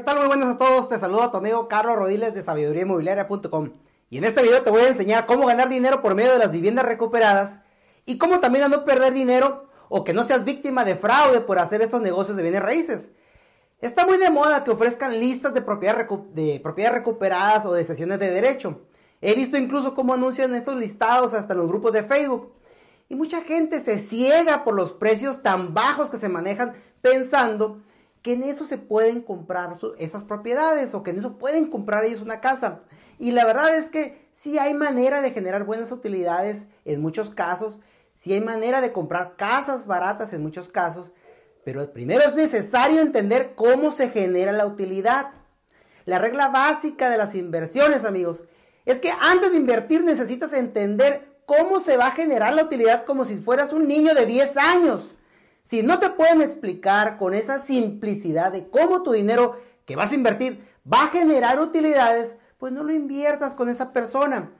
¿Qué tal? Muy buenas a todos. Te saludo a tu amigo Carlos Rodiles de sabiduríainmobiliaria.com. Y en este video te voy a enseñar cómo ganar dinero por medio de las viviendas recuperadas y cómo también no perder dinero o que no seas víctima de fraude por hacer estos negocios de bienes raíces. Está muy de moda que ofrezcan listas de propiedades de propiedad recuperadas o de sesiones de derecho. He visto incluso cómo anuncian estos listados hasta en los grupos de Facebook. Y mucha gente se ciega por los precios tan bajos que se manejan pensando que en eso se pueden comprar esas propiedades o que en eso pueden comprar ellos una casa. Y la verdad es que sí hay manera de generar buenas utilidades en muchos casos, sí hay manera de comprar casas baratas en muchos casos, pero primero es necesario entender cómo se genera la utilidad. La regla básica de las inversiones, amigos, es que antes de invertir necesitas entender ¿cómo se va a generar la utilidad como si fueras un niño de 10 años? Si no te pueden explicar con esa simplicidad de cómo tu dinero que vas a invertir va a generar utilidades, pues no lo inviertas con esa persona.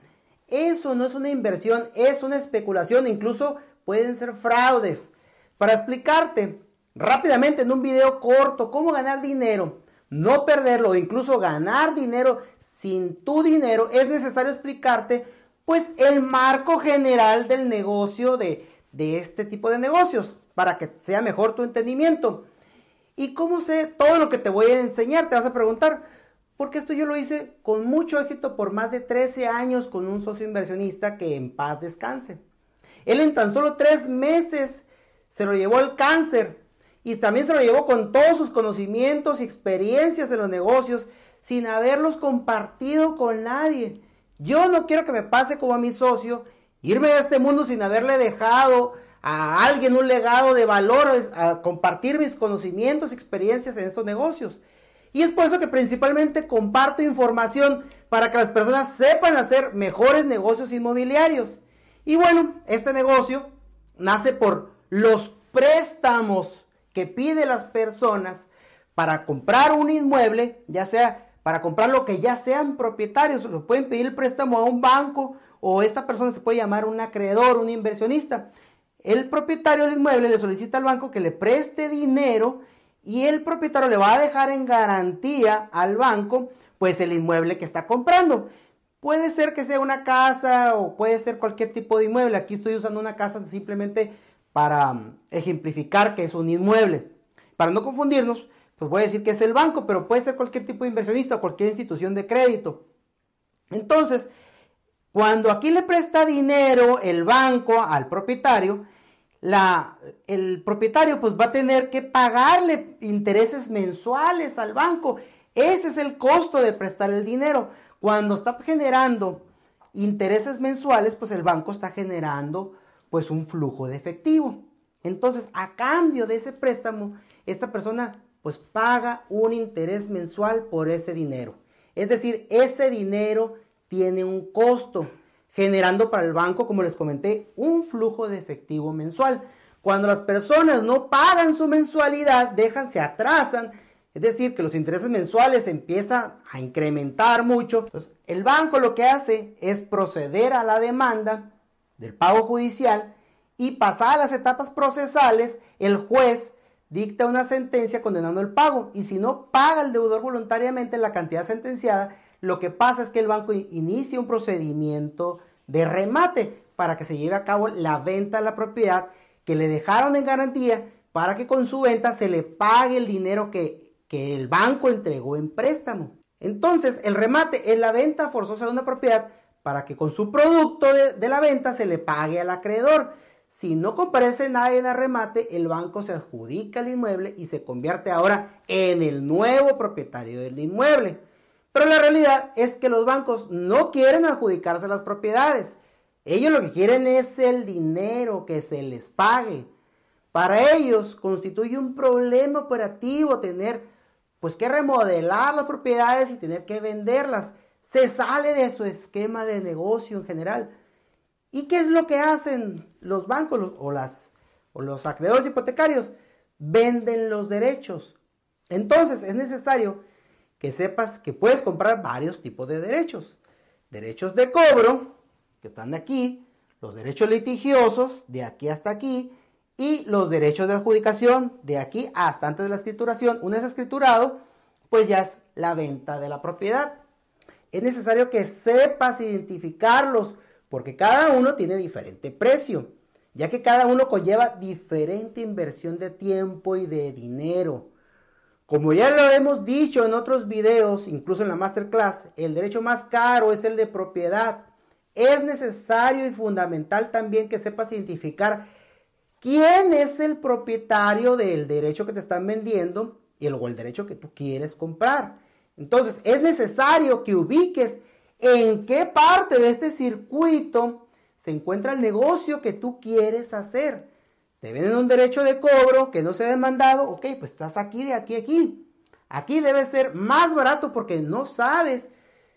Eso no es una inversión, es una especulación, incluso pueden ser fraudes. Para explicarte rápidamente en un video corto cómo ganar dinero, no perderlo, incluso ganar dinero sin tu dinero, es necesario explicarte pues el marco general del negocio de, este tipo de negocios para que sea mejor tu entendimiento. ¿Y cómo sé todo lo que te voy a enseñar? Te vas a preguntar, porque esto yo lo hice con mucho éxito por más de 13 años con un socio inversionista que en paz descanse. Él en tan solo tres meses se lo llevó el cáncer y también se lo llevó con todos sus conocimientos y experiencias en los negocios sin haberlos compartido con nadie. Yo no quiero que me pase como a mi socio, irme de este mundo sin haberle dejado a alguien un legado de valores, a compartir mis conocimientos y experiencias en estos negocios. Y es por eso que principalmente comparto información para que las personas sepan hacer mejores negocios inmobiliarios. Y bueno, este negocio nace por los préstamos que piden las personas para comprar un inmueble, ya sea para comprar lo que ya sean propietarios. Lo pueden pedir el préstamo a un banco o esta persona se puede llamar un acreedor, un inversionista. El propietario del inmueble le solicita al banco que le preste dinero y el propietario le va a dejar en garantía al banco pues el inmueble que está comprando. Puede ser que sea una casa o puede ser cualquier tipo de inmueble. Aquí estoy usando una casa simplemente para mm, ejemplificar que es un inmueble. Para no confundirnos, pues voy a decir que es el banco, pero puede ser cualquier tipo de inversionista o cualquier institución de crédito. Entonces, cuando aquí le presta dinero el banco al propietario, el propietario pues va a tener que pagarle intereses mensuales al banco. Ese es el costo de prestar el dinero. Cuando está generando intereses mensuales, pues el banco está generando pues un flujo de efectivo. Entonces, a cambio de ese préstamo, esta persona pues paga un interés mensual por ese dinero. Es decir, ese dinero tiene un costo, generando para el banco, como les comenté, un flujo de efectivo mensual. Cuando las personas no pagan su mensualidad, dejan, se atrasan, es decir, que los intereses mensuales empiezan a incrementar mucho. el banco lo que hace es proceder a la demanda del pago judicial y pasadas las etapas procesales, el juez dicta una sentencia condenando el pago y si no paga el deudor voluntariamente la cantidad sentenciada, lo que pasa es que el banco inicia un procedimiento de remate para que se lleve a cabo la venta de la propiedad que le dejaron en garantía para que con su venta se le pague el dinero que, que el banco entregó en préstamo. Entonces, el remate es la venta forzosa de una propiedad para que con su producto de, de la venta se le pague al acreedor. Si no comparece nadie en el remate, el banco se adjudica el inmueble y se convierte ahora en el nuevo propietario del inmueble. Pero la realidad es que los bancos no quieren adjudicarse las propiedades. Ellos lo que quieren es el dinero que se les pague. Para ellos constituye un problema operativo tener pues que remodelar las propiedades y tener que venderlas. Se sale de su esquema de negocio en general. ¿Y qué es lo que hacen los bancos o, las, o los acreedores hipotecarios? Venden los derechos. Entonces es necesario que sepas que puedes comprar varios tipos de derechos. Derechos de cobro, que están de aquí, los derechos litigiosos, de aquí hasta aquí, y los derechos de adjudicación, de aquí hasta antes de la escrituración. Una vez escriturado, pues ya es la venta de la propiedad. Es necesario que sepas identificarlos porque cada uno tiene diferente precio, ya que cada uno conlleva diferente inversión de tiempo y de dinero. Como ya lo hemos dicho en otros videos, incluso en la masterclass, el derecho más caro es el de propiedad. Es necesario y fundamental también que sepas identificar quién es el propietario del derecho que te están vendiendo y el, el derecho que tú quieres comprar. Entonces, es necesario que ubiques en qué parte de este circuito se encuentra el negocio que tú quieres hacer. Te venden un derecho de cobro que no se ha demandado, ok, pues estás aquí, de aquí, aquí. Aquí debe ser más barato porque no sabes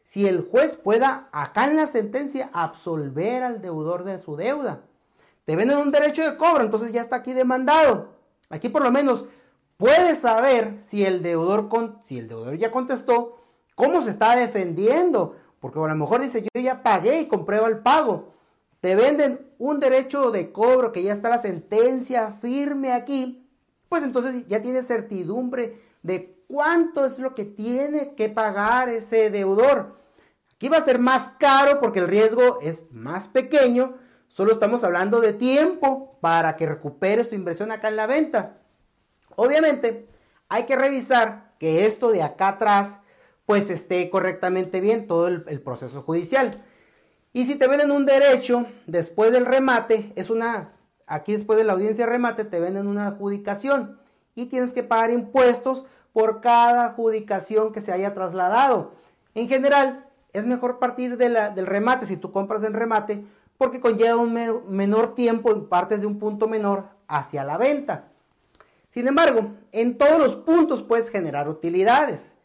si el juez pueda, acá en la sentencia, absolver al deudor de su deuda. Te venden un derecho de cobro, entonces ya está aquí demandado. Aquí por lo menos puedes saber si el deudor, si el deudor ya contestó, cómo se está defendiendo porque a lo mejor dice, yo ya pagué y comprueba el pago. Te venden un derecho de cobro que ya está la sentencia firme aquí. Pues entonces ya tienes certidumbre de cuánto es lo que tiene que pagar ese deudor. Aquí va a ser más caro porque el riesgo es más pequeño. Solo estamos hablando de tiempo para que recuperes tu inversión acá en la venta. Obviamente hay que revisar que esto de acá atrás pues esté correctamente bien todo el, proceso judicial. Y si te venden un derecho después del remate, es una, aquí después de la audiencia de remate te venden una adjudicación y tienes que pagar impuestos por cada adjudicación que se haya trasladado. En general, es mejor partir del remate si tú compras el remate porque conlleva un menor tiempo en partes de un punto menor hacia la venta. Sin embargo, en todos los puntos puedes generar utilidades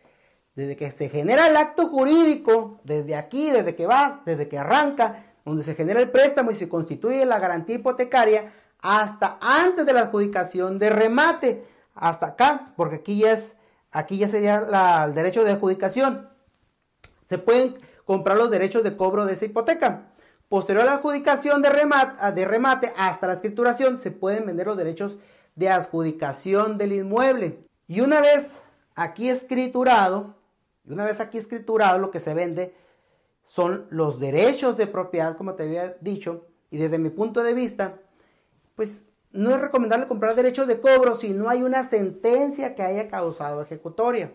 desde que se genera el acto jurídico, desde aquí, desde que vas, desde que arranca, donde se genera el préstamo y se constituye la garantía hipotecaria, hasta antes de la adjudicación de remate, hasta acá, porque aquí ya, es, aquí ya sería el derecho de adjudicación. Se pueden comprar los derechos de cobro de esa hipoteca. Posterior a la adjudicación de remate, de remate hasta la escrituración, se pueden vender los derechos de adjudicación del inmueble. Y una vez aquí escriturado, y una vez aquí escriturado, lo que se vende son los derechos de propiedad, como te había dicho, y desde mi punto de vista, pues no es recomendable comprar derechos de cobro si no hay una sentencia que haya causado ejecutoria.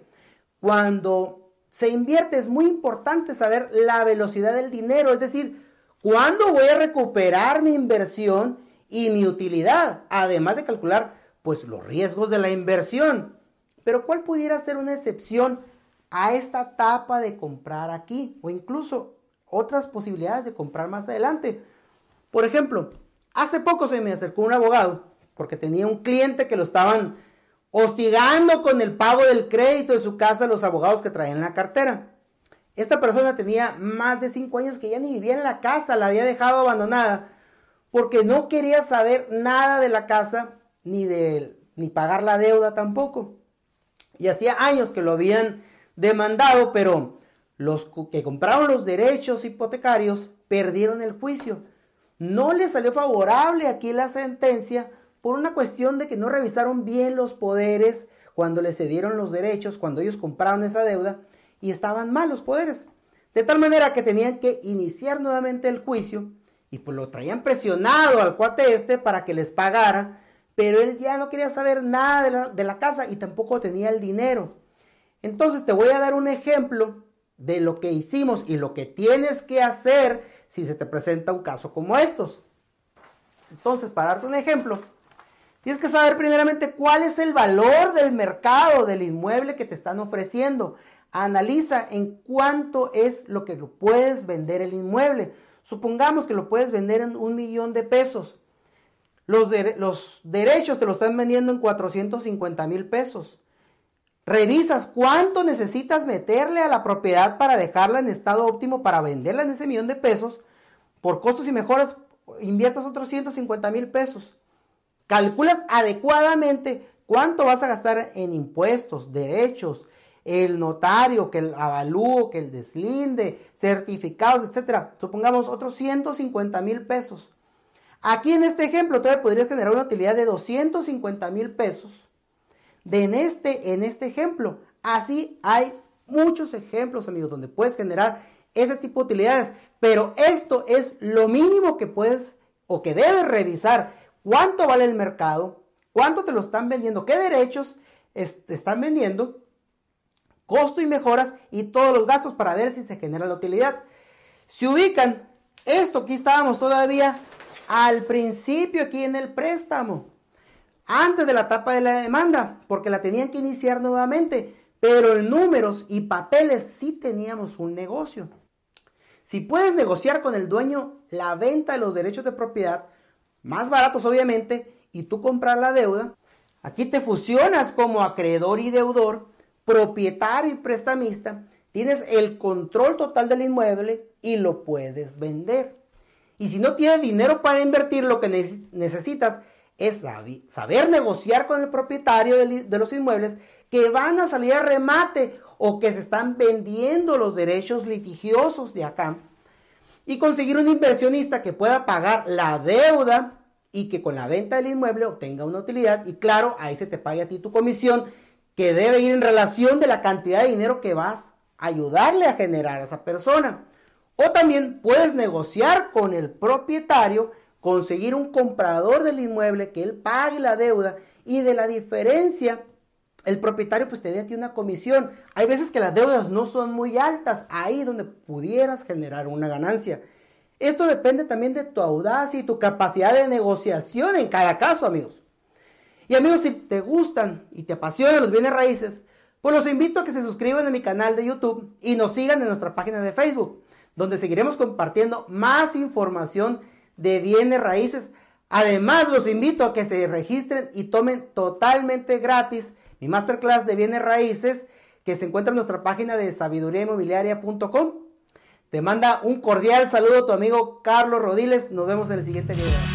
Cuando se invierte es muy importante saber la velocidad del dinero, es decir, cuándo voy a recuperar mi inversión y mi utilidad, además de calcular pues los riesgos de la inversión. Pero ¿cuál pudiera ser una excepción a esta etapa de comprar aquí o incluso otras posibilidades de comprar más adelante. Por ejemplo, hace poco se me acercó un abogado porque tenía un cliente que lo estaban hostigando con el pago del crédito de su casa los abogados que traían la cartera. Esta persona tenía más de cinco años que ya ni vivía en la casa, la había dejado abandonada porque no quería saber nada de la casa ni de ni pagar la deuda tampoco. Y hacía años que lo habían demandado, pero los que compraron los derechos hipotecarios perdieron el juicio. No les salió favorable aquí la sentencia por una cuestión de que no revisaron bien los poderes cuando les cedieron los derechos, cuando ellos compraron esa deuda y estaban mal los poderes. De tal manera que tenían que iniciar nuevamente el juicio y pues lo traían presionado al cuate este para que les pagara, pero él ya no quería saber nada de la, de la casa y tampoco tenía el dinero. Entonces te voy a dar un ejemplo de lo que hicimos y lo que tienes que hacer si se te presenta un caso como estos. Entonces, para darte un ejemplo, tienes que saber primeramente cuál es el valor del mercado del inmueble que te están ofreciendo. Analiza en cuánto es lo que puedes vender el inmueble. Supongamos que lo puedes vender en un millón de pesos. Los, los derechos te lo están vendiendo en 450 mil pesos. Revisas cuánto necesitas meterle a la propiedad para dejarla en estado óptimo para venderla en ese millón de pesos. Por costos y mejoras, inviertas otros 150 mil pesos. Calculas adecuadamente cuánto vas a gastar en impuestos, derechos, el notario, que el avalúo, que el deslinde, certificados, etcétera. Supongamos otros 150 mil pesos. Aquí en este ejemplo todavía podrías generar una utilidad de 250 mil pesos. De en este, en este ejemplo. Así hay muchos ejemplos, amigos, donde puedes generar ese tipo de utilidades. Pero esto es lo mínimo que puedes o que debes revisar. ¿Cuánto vale el mercado? ¿Cuánto te lo están vendiendo? ¿Qué derechos te están vendiendo? costo y mejoras y todos los gastos para ver si se genera la utilidad. Si ubican esto, aquí estábamos todavía al principio aquí en el préstamo, antes de la etapa de la demanda, porque la tenían que iniciar nuevamente, pero en números y papeles sí teníamos un negocio. Si puedes negociar con el dueño la venta de los derechos de propiedad, más baratos obviamente, y tú comprar la deuda, aquí te fusionas como acreedor y deudor propietario y prestamista, tienes el control total del inmueble y lo puedes vender. Y si no tienes dinero para invertir, lo que necesitas es saber negociar con el propietario de los inmuebles que van a salir a remate o que se están vendiendo los derechos litigiosos de acá y conseguir un inversionista que pueda pagar la deuda y que con la venta del inmueble obtenga una utilidad y claro, ahí se te pague a ti tu comisión que debe ir en relación de la cantidad de dinero que vas a ayudarle a generar a esa persona. O también puedes negociar con el propietario, conseguir un comprador del inmueble que él pague la deuda y de la diferencia el propietario pues te dé una comisión. Hay veces que las deudas no son muy altas, ahí donde pudieras generar una ganancia. Esto depende también de tu audacia y tu capacidad de negociación en cada caso, amigos. Y amigos, si te gustan y te apasionan los bienes raíces, pues los invito a que se suscriban a mi canal de YouTube y nos sigan en nuestra página de Facebook, donde seguiremos compartiendo más información de bienes raíces. Además, los invito a que se registren y tomen totalmente gratis mi masterclass de bienes raíces que se encuentra en nuestra página de sabiduriainmobiliaria.com. Te manda un cordial saludo tu amigo Carlos Rodiles. Nos vemos en el siguiente video.